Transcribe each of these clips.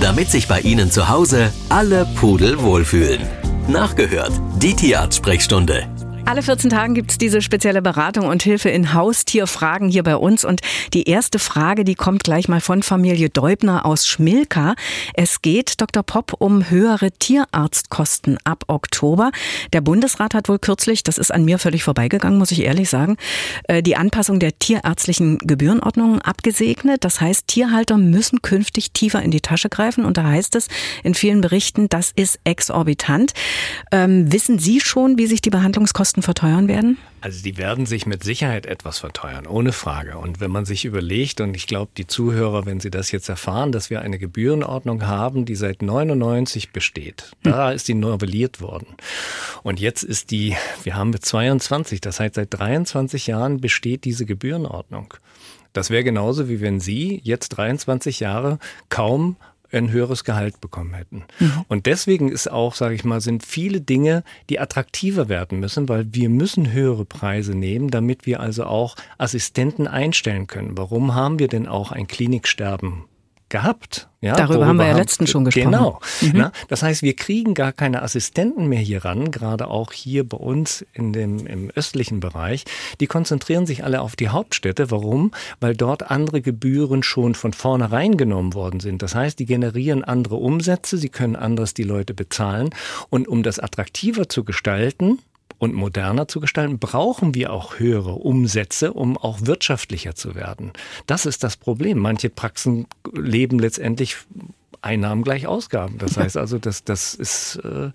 damit sich bei Ihnen zu Hause alle Pudel wohlfühlen. Nachgehört, die Tierarzt-Sprechstunde. Alle 14 Tagen gibt's diese spezielle Beratung und Hilfe in Haustierfragen hier bei uns. Und die erste Frage, die kommt gleich mal von Familie Deubner aus Schmilka. Es geht, Dr. Popp, um höhere Tierarztkosten ab Oktober. Der Bundesrat hat wohl kürzlich, das ist an mir völlig vorbeigegangen, muss ich ehrlich sagen, äh, die Anpassung der tierärztlichen Gebührenordnung abgesegnet. Das heißt, Tierhalter müssen künftig tiefer in die Tasche greifen. Und da heißt es in vielen Berichten, das ist exorbitant. Ähm, wissen Sie schon, wie sich die Behandlungskosten Kosten verteuern werden? Also die werden sich mit Sicherheit etwas verteuern, ohne Frage. Und wenn man sich überlegt, und ich glaube, die Zuhörer, wenn sie das jetzt erfahren, dass wir eine Gebührenordnung haben, die seit 99 besteht, hm. da ist die novelliert worden. Und jetzt ist die, wir haben mit 22, das heißt seit 23 Jahren besteht diese Gebührenordnung. Das wäre genauso wie wenn Sie jetzt 23 Jahre kaum ein höheres Gehalt bekommen hätten. Mhm. Und deswegen ist auch, sage ich mal, sind viele Dinge, die attraktiver werden müssen, weil wir müssen höhere Preise nehmen, damit wir also auch Assistenten einstellen können. Warum haben wir denn auch ein Kliniksterben gehabt. Ja, Darüber haben wir ja letztens schon gesprochen. Genau. Mhm. Na, das heißt, wir kriegen gar keine Assistenten mehr hier ran, gerade auch hier bei uns in dem, im östlichen Bereich. Die konzentrieren sich alle auf die Hauptstädte. Warum? Weil dort andere Gebühren schon von vornherein genommen worden sind. Das heißt, die generieren andere Umsätze, sie können anders die Leute bezahlen. Und um das attraktiver zu gestalten, und moderner zu gestalten, brauchen wir auch höhere Umsätze, um auch wirtschaftlicher zu werden. Das ist das Problem. Manche Praxen leben letztendlich Einnahmen gleich Ausgaben. Das heißt also, das, das ist, äh,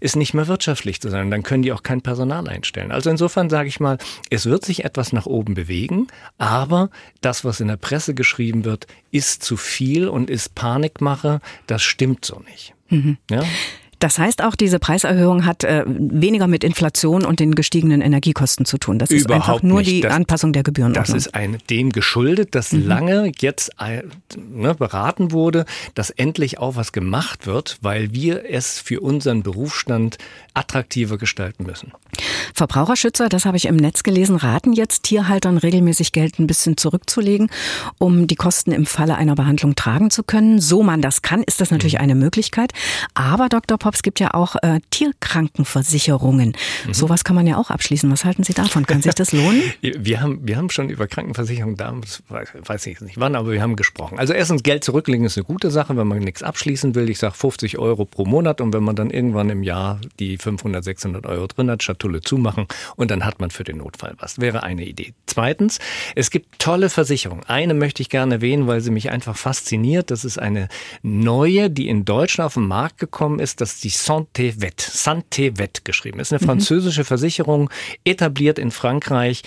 ist nicht mehr wirtschaftlich zu sein. Dann können die auch kein Personal einstellen. Also insofern sage ich mal, es wird sich etwas nach oben bewegen, aber das, was in der Presse geschrieben wird, ist zu viel und ist Panikmache. Das stimmt so nicht. Mhm. Ja? Das heißt auch, diese Preiserhöhung hat äh, weniger mit Inflation und den gestiegenen Energiekosten zu tun. Das ist Überhaupt einfach nur nicht. die das, Anpassung der Gebühren. Das ist ein, dem geschuldet, dass mhm. lange jetzt äh, ne, beraten wurde, dass endlich auch was gemacht wird, weil wir es für unseren Berufsstand attraktiver gestalten müssen. Verbraucherschützer, das habe ich im Netz gelesen, raten jetzt Tierhaltern regelmäßig Geld ein bisschen zurückzulegen, um die Kosten im Falle einer Behandlung tragen zu können. So man das kann, ist das natürlich mhm. eine Möglichkeit. Aber Dr. Pops gibt ja auch äh, Tierkrankenversicherungen. Mhm. Sowas kann man ja auch abschließen. Was halten Sie davon? Kann sich das lohnen? wir haben, wir haben schon über Krankenversicherungen damals, weiß ich nicht wann, aber wir haben gesprochen. Also erstens Geld zurücklegen ist eine gute Sache, wenn man nichts abschließen will. Ich sage 50 Euro pro Monat und wenn man dann irgendwann im Jahr die 500, 600 Euro drin hat, Schatulle zumachen und dann hat man für den Notfall was. Wäre eine Idee. Zweitens, es gibt tolle Versicherungen. Eine möchte ich gerne erwähnen, weil sie mich einfach fasziniert. Das ist eine neue, die in Deutschland auf den Markt gekommen ist. Das ist die Santé Vet. Santé Vet geschrieben. Das ist eine mhm. französische Versicherung, etabliert in Frankreich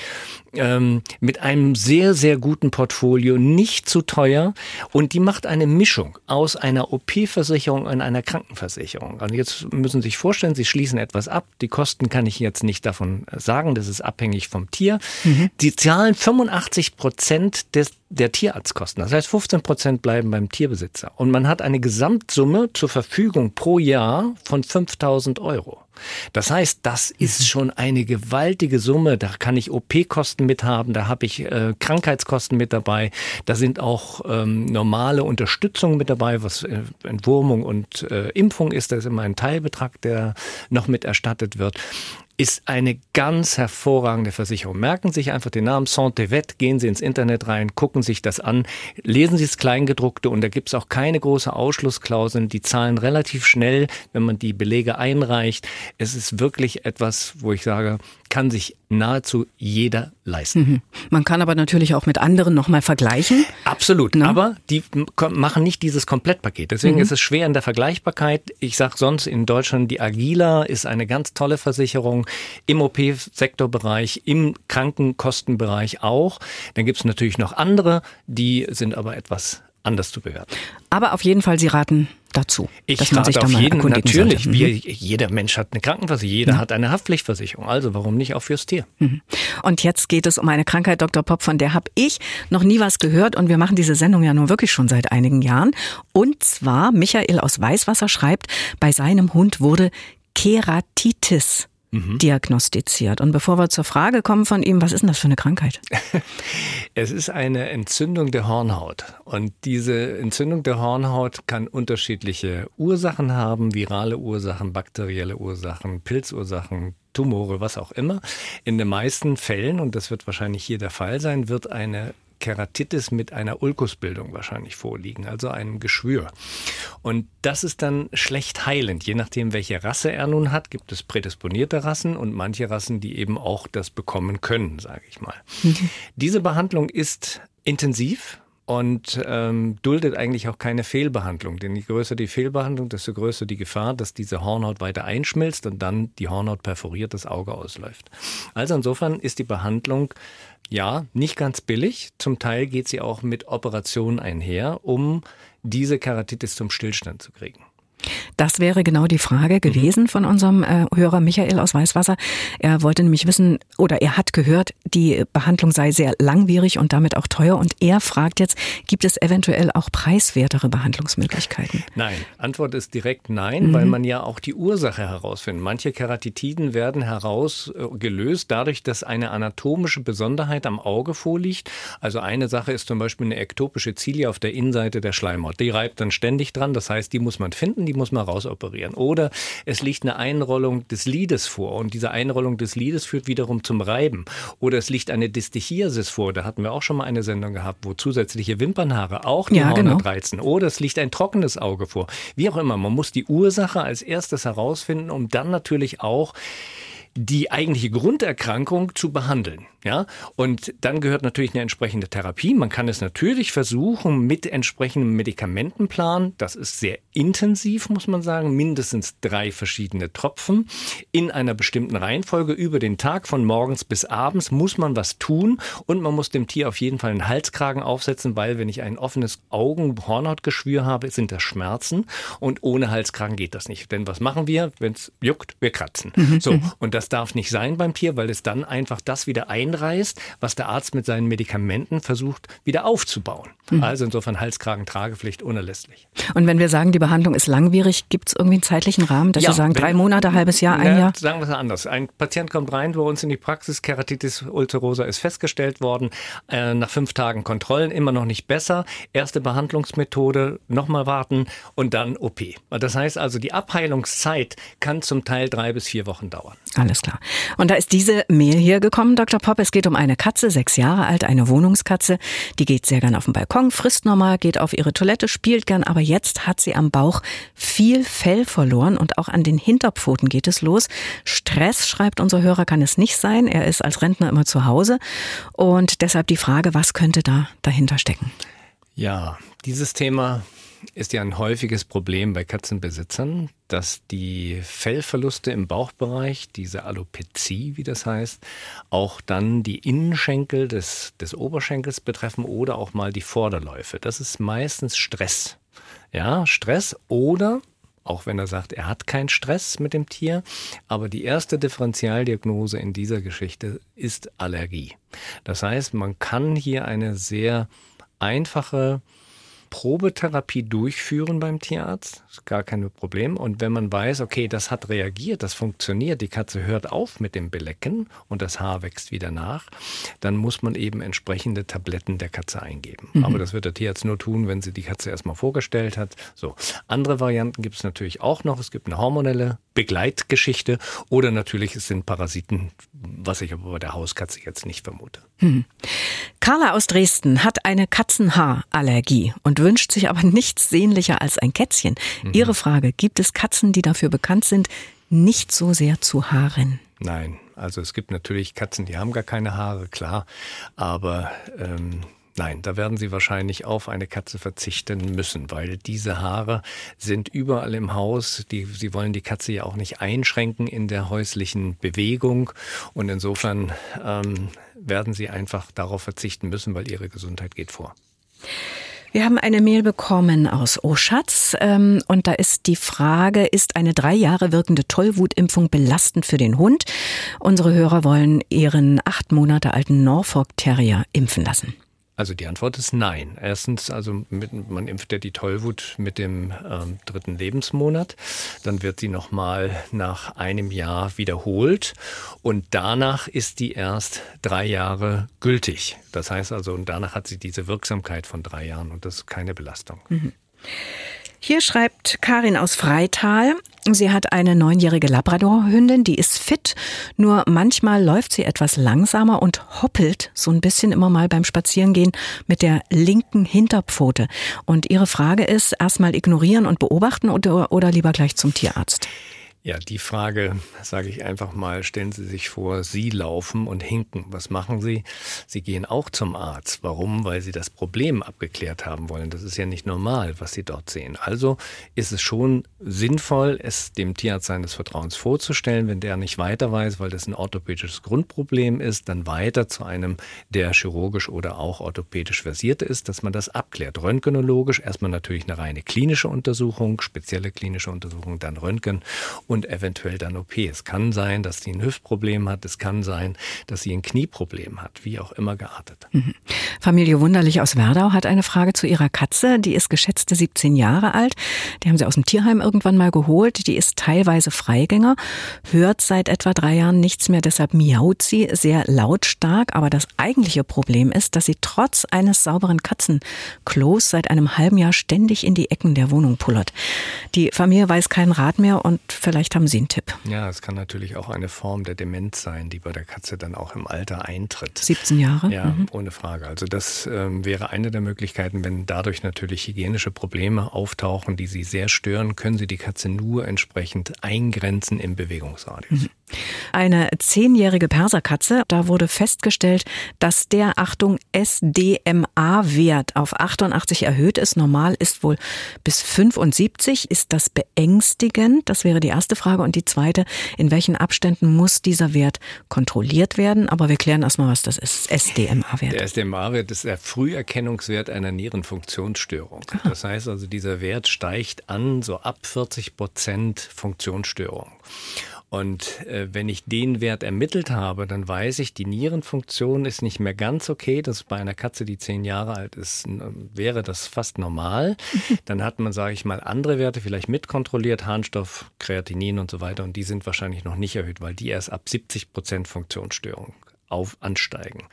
ähm, mit einem sehr, sehr guten Portfolio, nicht zu teuer und die macht eine Mischung aus einer OP-Versicherung und einer Krankenversicherung. Also jetzt müssen Sie sich vorstellen, Sie schließen etwas ab. Die Kosten kann ich jetzt nicht davon sagen, das ist abhängig vom Tier. Mhm. Sie zahlen 85 Prozent des der Tierarztkosten. Das heißt, 15 Prozent bleiben beim Tierbesitzer. Und man hat eine Gesamtsumme zur Verfügung pro Jahr von 5000 Euro. Das heißt, das ist mhm. schon eine gewaltige Summe. Da kann ich OP-Kosten mithaben, da habe ich äh, Krankheitskosten mit dabei, da sind auch ähm, normale Unterstützung mit dabei, was äh, Entwurmung und äh, Impfung ist. Das ist immer ein Teilbetrag, der noch mit erstattet wird ist eine ganz hervorragende Versicherung. Merken Sie sich einfach den Namen Santé Vet, gehen Sie ins Internet rein, gucken sich das an, lesen Sie das Kleingedruckte und da gibt es auch keine große Ausschlussklauseln. Die zahlen relativ schnell, wenn man die Belege einreicht. Es ist wirklich etwas, wo ich sage, kann sich nahezu jeder leisten. Mhm. Man kann aber natürlich auch mit anderen nochmal vergleichen. Absolut, ne? aber die machen nicht dieses Komplettpaket. Deswegen mhm. ist es schwer in der Vergleichbarkeit. Ich sage sonst in Deutschland, die Agila ist eine ganz tolle Versicherung im OP-Sektorbereich, im Krankenkostenbereich auch. Dann gibt es natürlich noch andere, die sind aber etwas anders zu bewerten. Aber auf jeden Fall, Sie raten dazu. Ich dass man sich auf jeden, natürlich. Mhm. Wir, jeder Mensch hat eine Krankenversicherung, jeder mhm. hat eine Haftpflichtversicherung. Also warum nicht auch fürs Tier? Mhm. Und jetzt geht es um eine Krankheit, Dr. Popp, von der habe ich noch nie was gehört. Und wir machen diese Sendung ja nun wirklich schon seit einigen Jahren. Und zwar, Michael aus Weißwasser schreibt, bei seinem Hund wurde Keratitis mhm. diagnostiziert. Und bevor wir zur Frage kommen von ihm, was ist denn das für eine Krankheit? es ist eine Entzündung der Hornhaut. Und diese Entzündung der Hornhaut kann unterschiedliche Ursachen haben, virale Ursachen, bakterielle Ursachen, Pilzursachen, Tumore, was auch immer. In den meisten Fällen, und das wird wahrscheinlich hier der Fall sein, wird eine Keratitis mit einer Ulkusbildung wahrscheinlich vorliegen, also einem Geschwür. Und das ist dann schlecht heilend. Je nachdem, welche Rasse er nun hat, gibt es prädisponierte Rassen und manche Rassen, die eben auch das bekommen können, sage ich mal. Diese Behandlung ist intensiv, und ähm, duldet eigentlich auch keine Fehlbehandlung. Denn je größer die Fehlbehandlung, desto größer die Gefahr, dass diese Hornhaut weiter einschmilzt und dann die Hornhaut perforiert, das Auge ausläuft. Also insofern ist die Behandlung ja nicht ganz billig. Zum Teil geht sie auch mit Operationen einher, um diese Keratitis zum Stillstand zu kriegen. Das wäre genau die Frage gewesen von unserem äh, Hörer Michael aus Weißwasser. Er wollte nämlich wissen, oder er hat gehört, die Behandlung sei sehr langwierig und damit auch teuer. Und er fragt jetzt, gibt es eventuell auch preiswertere Behandlungsmöglichkeiten? Nein, Antwort ist direkt nein, mhm. weil man ja auch die Ursache herausfindet. Manche Keratitiden werden herausgelöst dadurch, dass eine anatomische Besonderheit am Auge vorliegt. Also eine Sache ist zum Beispiel eine ektopische Zilie auf der Innenseite der Schleimhaut. Die reibt dann ständig dran. Das heißt, die muss man finden, die muss man rausoperieren. Oder es liegt eine Einrollung des Lides vor und diese Einrollung des Lides führt wiederum zum Reiben. Oder es liegt eine Distichiasis vor, da hatten wir auch schon mal eine Sendung gehabt, wo zusätzliche Wimpernhaare auch die ja, Hornhaut genau. reizen. Oder es liegt ein trockenes Auge vor. Wie auch immer, man muss die Ursache als erstes herausfinden, um dann natürlich auch die eigentliche Grunderkrankung zu behandeln. Ja, und dann gehört natürlich eine entsprechende Therapie. Man kann es natürlich versuchen mit entsprechendem Medikamentenplan. Das ist sehr intensiv, muss man sagen. Mindestens drei verschiedene Tropfen in einer bestimmten Reihenfolge über den Tag von morgens bis abends muss man was tun und man muss dem Tier auf jeden Fall einen Halskragen aufsetzen, weil wenn ich ein offenes Augen-Hornhautgeschwür habe, sind das Schmerzen und ohne Halskragen geht das nicht. Denn was machen wir, wenn es juckt? Wir kratzen. Mhm. So und das darf nicht sein beim Tier, weil es dann einfach das wieder ein einreißt, was der Arzt mit seinen Medikamenten versucht wieder aufzubauen. Mhm. Also insofern Halskragen, Tragepflicht unerlässlich. Und wenn wir sagen, die Behandlung ist langwierig, gibt es irgendwie einen zeitlichen Rahmen, dass ja, Sie sagen, drei Monate, halbes Jahr, ein ja, Jahr? Sagen wir es anders. Ein Patient kommt rein bei uns in die Praxis, Keratitis ulcerosa ist festgestellt worden, äh, nach fünf Tagen Kontrollen immer noch nicht besser, erste Behandlungsmethode, nochmal warten und dann OP. Das heißt also, die Abheilungszeit kann zum Teil drei bis vier Wochen dauern. Alles klar. Und da ist diese Mail hier gekommen, Dr. Popp. Es geht um eine Katze, sechs Jahre alt, eine Wohnungskatze. Die geht sehr gern auf den Balkon, frisst normal, geht auf ihre Toilette, spielt gern, aber jetzt hat sie am Bauch viel Fell verloren und auch an den Hinterpfoten geht es los. Stress, schreibt unser Hörer, kann es nicht sein. Er ist als Rentner immer zu Hause. Und deshalb die Frage, was könnte da dahinter stecken? Ja, dieses Thema ist ja ein häufiges Problem bei Katzenbesitzern, dass die Fellverluste im Bauchbereich, diese Alopezie, wie das heißt, auch dann die Innenschenkel des, des Oberschenkels betreffen oder auch mal die Vorderläufe. Das ist meistens Stress. Ja, Stress oder auch wenn er sagt, er hat keinen Stress mit dem Tier. Aber die erste Differentialdiagnose in dieser Geschichte ist Allergie. Das heißt, man kann hier eine sehr einfache Probetherapie durchführen beim Tierarzt, ist gar kein Problem. Und wenn man weiß, okay, das hat reagiert, das funktioniert, die Katze hört auf mit dem Belecken und das Haar wächst wieder nach, dann muss man eben entsprechende Tabletten der Katze eingeben. Mhm. Aber das wird der Tierarzt nur tun, wenn sie die Katze erstmal vorgestellt hat. So. Andere Varianten gibt es natürlich auch noch. Es gibt eine hormonelle Begleitgeschichte oder natürlich es sind Parasiten, was ich aber bei der Hauskatze jetzt nicht vermute. Mhm. Carla aus Dresden hat eine Katzenhaarallergie und wünscht sich aber nichts sehnlicher als ein Kätzchen. Mhm. Ihre Frage, gibt es Katzen, die dafür bekannt sind, nicht so sehr zu haaren? Nein, also es gibt natürlich Katzen, die haben gar keine Haare, klar, aber ähm, Nein, da werden Sie wahrscheinlich auf eine Katze verzichten müssen, weil diese Haare sind überall im Haus. Die, Sie wollen die Katze ja auch nicht einschränken in der häuslichen Bewegung. Und insofern ähm, werden Sie einfach darauf verzichten müssen, weil Ihre Gesundheit geht vor. Wir haben eine Mail bekommen aus Oschatz ähm, und da ist die Frage, ist eine drei Jahre wirkende Tollwutimpfung belastend für den Hund? Unsere Hörer wollen ihren acht Monate alten Norfolk Terrier impfen lassen. Also die Antwort ist nein. Erstens, also mit, man impft ja die Tollwut mit dem ähm, dritten Lebensmonat. Dann wird sie nochmal nach einem Jahr wiederholt. Und danach ist die erst drei Jahre gültig. Das heißt also, und danach hat sie diese Wirksamkeit von drei Jahren und das ist keine Belastung. Mhm. Hier schreibt Karin aus Freital, sie hat eine neunjährige Labradorhündin, die ist fit, nur manchmal läuft sie etwas langsamer und hoppelt so ein bisschen immer mal beim Spazierengehen mit der linken Hinterpfote. Und ihre Frage ist, erstmal ignorieren und beobachten oder, oder lieber gleich zum Tierarzt? Ja, die Frage sage ich einfach mal, stellen Sie sich vor, Sie laufen und hinken. Was machen Sie? Sie gehen auch zum Arzt. Warum? Weil Sie das Problem abgeklärt haben wollen. Das ist ja nicht normal, was Sie dort sehen. Also ist es schon sinnvoll, es dem Tierarzt seines Vertrauens vorzustellen. Wenn der nicht weiter weiß, weil das ein orthopädisches Grundproblem ist, dann weiter zu einem, der chirurgisch oder auch orthopädisch versiert ist, dass man das abklärt. Röntgenologisch erstmal natürlich eine reine klinische Untersuchung, spezielle klinische Untersuchung, dann Röntgen und eventuell dann OP. Es kann sein, dass sie ein Hüftproblem hat, es kann sein, dass sie ein Knieproblem hat, wie auch immer geartet. Mhm. Familie Wunderlich aus Werdau hat eine Frage zu ihrer Katze. Die ist geschätzte 17 Jahre alt. Die haben sie aus dem Tierheim irgendwann mal geholt. Die ist teilweise Freigänger, hört seit etwa drei Jahren nichts mehr, deshalb miaut sie sehr lautstark. Aber das eigentliche Problem ist, dass sie trotz eines sauberen Katzenklos seit einem halben Jahr ständig in die Ecken der Wohnung pullert. Die Familie weiß keinen Rat mehr und vielleicht Vielleicht haben Sie einen Tipp. Ja, es kann natürlich auch eine Form der Demenz sein, die bei der Katze dann auch im Alter eintritt. 17 Jahre? Ja, mhm. ohne Frage. Also das ähm, wäre eine der Möglichkeiten, wenn dadurch natürlich hygienische Probleme auftauchen, die Sie sehr stören, können Sie die Katze nur entsprechend eingrenzen im Bewegungsradius. Mhm. Eine zehnjährige Perserkatze, da wurde festgestellt, dass der, Achtung, SDMA-Wert auf 88 erhöht ist. Normal ist wohl bis 75. Ist das beängstigend? Das wäre die erste Frage. Und die zweite, in welchen Abständen muss dieser Wert kontrolliert werden? Aber wir klären erstmal, was das ist. SDMA-Wert. Der SDMA-Wert ist der Früherkennungswert einer Nierenfunktionsstörung. Aha. Das heißt also, dieser Wert steigt an so ab 40 Prozent Funktionsstörung. Und äh, wenn ich den Wert ermittelt habe, dann weiß ich, die Nierenfunktion ist nicht mehr ganz okay. Das bei einer Katze, die zehn Jahre alt ist, wäre das fast normal. Dann hat man, sage ich mal, andere Werte vielleicht mitkontrolliert, Harnstoff, Kreatinin und so weiter. Und die sind wahrscheinlich noch nicht erhöht, weil die erst ab 70 Prozent Funktionsstörung auf ansteigen.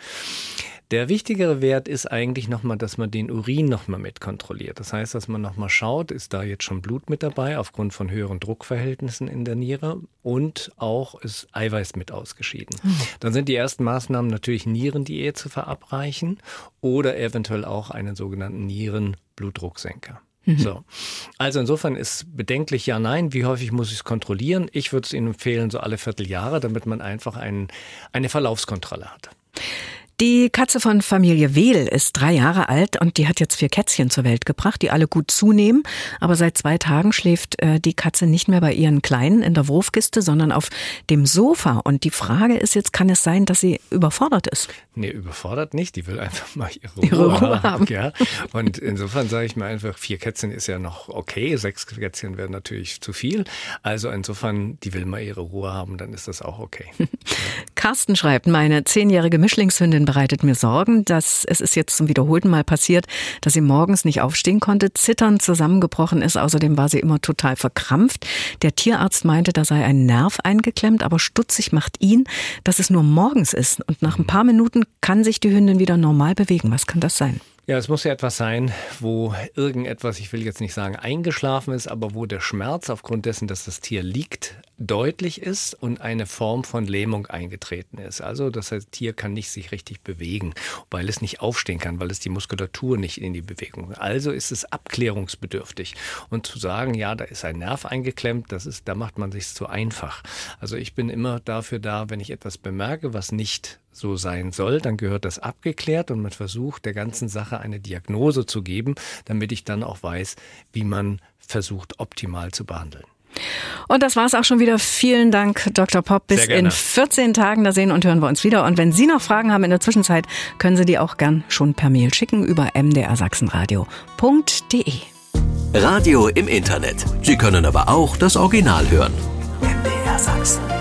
Der wichtigere Wert ist eigentlich nochmal, dass man den Urin nochmal mit kontrolliert. Das heißt, dass man nochmal schaut, ist da jetzt schon Blut mit dabei aufgrund von höheren Druckverhältnissen in der Niere und auch ist Eiweiß mit ausgeschieden. Mhm. Dann sind die ersten Maßnahmen natürlich Nierendiät zu verabreichen oder eventuell auch einen sogenannten Nierenblutdrucksenker. Mhm. So. Also insofern ist bedenklich ja, nein. Wie häufig muss ich es kontrollieren? Ich würde es Ihnen empfehlen, so alle Vierteljahre, damit man einfach ein, eine Verlaufskontrolle hat. Die Katze von Familie Wehl ist drei Jahre alt und die hat jetzt vier Kätzchen zur Welt gebracht, die alle gut zunehmen. Aber seit zwei Tagen schläft äh, die Katze nicht mehr bei ihren Kleinen in der Wurfkiste, sondern auf dem Sofa. Und die Frage ist jetzt, kann es sein, dass sie überfordert ist? Nee, überfordert nicht. Die will einfach mal ihre Ruhe, ihre Ruhe haben. Ja. Und insofern sage ich mir einfach, vier Kätzchen ist ja noch okay. Sechs Kätzchen wären natürlich zu viel. Also insofern, die will mal ihre Ruhe haben, dann ist das auch okay. Carsten schreibt, meine zehnjährige Mischlingshündin bereitet mir Sorgen, dass es ist jetzt zum wiederholten Mal passiert, dass sie morgens nicht aufstehen konnte, zitternd zusammengebrochen ist. Außerdem war sie immer total verkrampft. Der Tierarzt meinte, da sei ein Nerv eingeklemmt, aber stutzig macht ihn, dass es nur morgens ist. Und nach ein paar Minuten kann sich die Hündin wieder normal bewegen. Was kann das sein? Ja, es muss ja etwas sein, wo irgendetwas, ich will jetzt nicht sagen eingeschlafen ist, aber wo der Schmerz aufgrund dessen, dass das Tier liegt, deutlich ist und eine Form von Lähmung eingetreten ist. Also das heißt, Tier kann nicht sich richtig bewegen, weil es nicht aufstehen kann, weil es die Muskulatur nicht in die Bewegung. Also ist es abklärungsbedürftig. Und zu sagen, ja, da ist ein Nerv eingeklemmt, das ist, da macht man sich zu einfach. Also ich bin immer dafür da, wenn ich etwas bemerke, was nicht so sein soll, dann gehört das abgeklärt und man versucht der ganzen Sache eine Diagnose zu geben, damit ich dann auch weiß, wie man versucht, optimal zu behandeln. Und das war's auch schon wieder. Vielen Dank, Dr. Popp. Bis in 14 Tagen, da sehen und hören wir uns wieder. Und wenn Sie noch Fragen haben in der Zwischenzeit, können Sie die auch gern schon per Mail schicken über mdrsachsenradio.de. Radio im Internet. Sie können aber auch das Original hören. MDR Sachsen.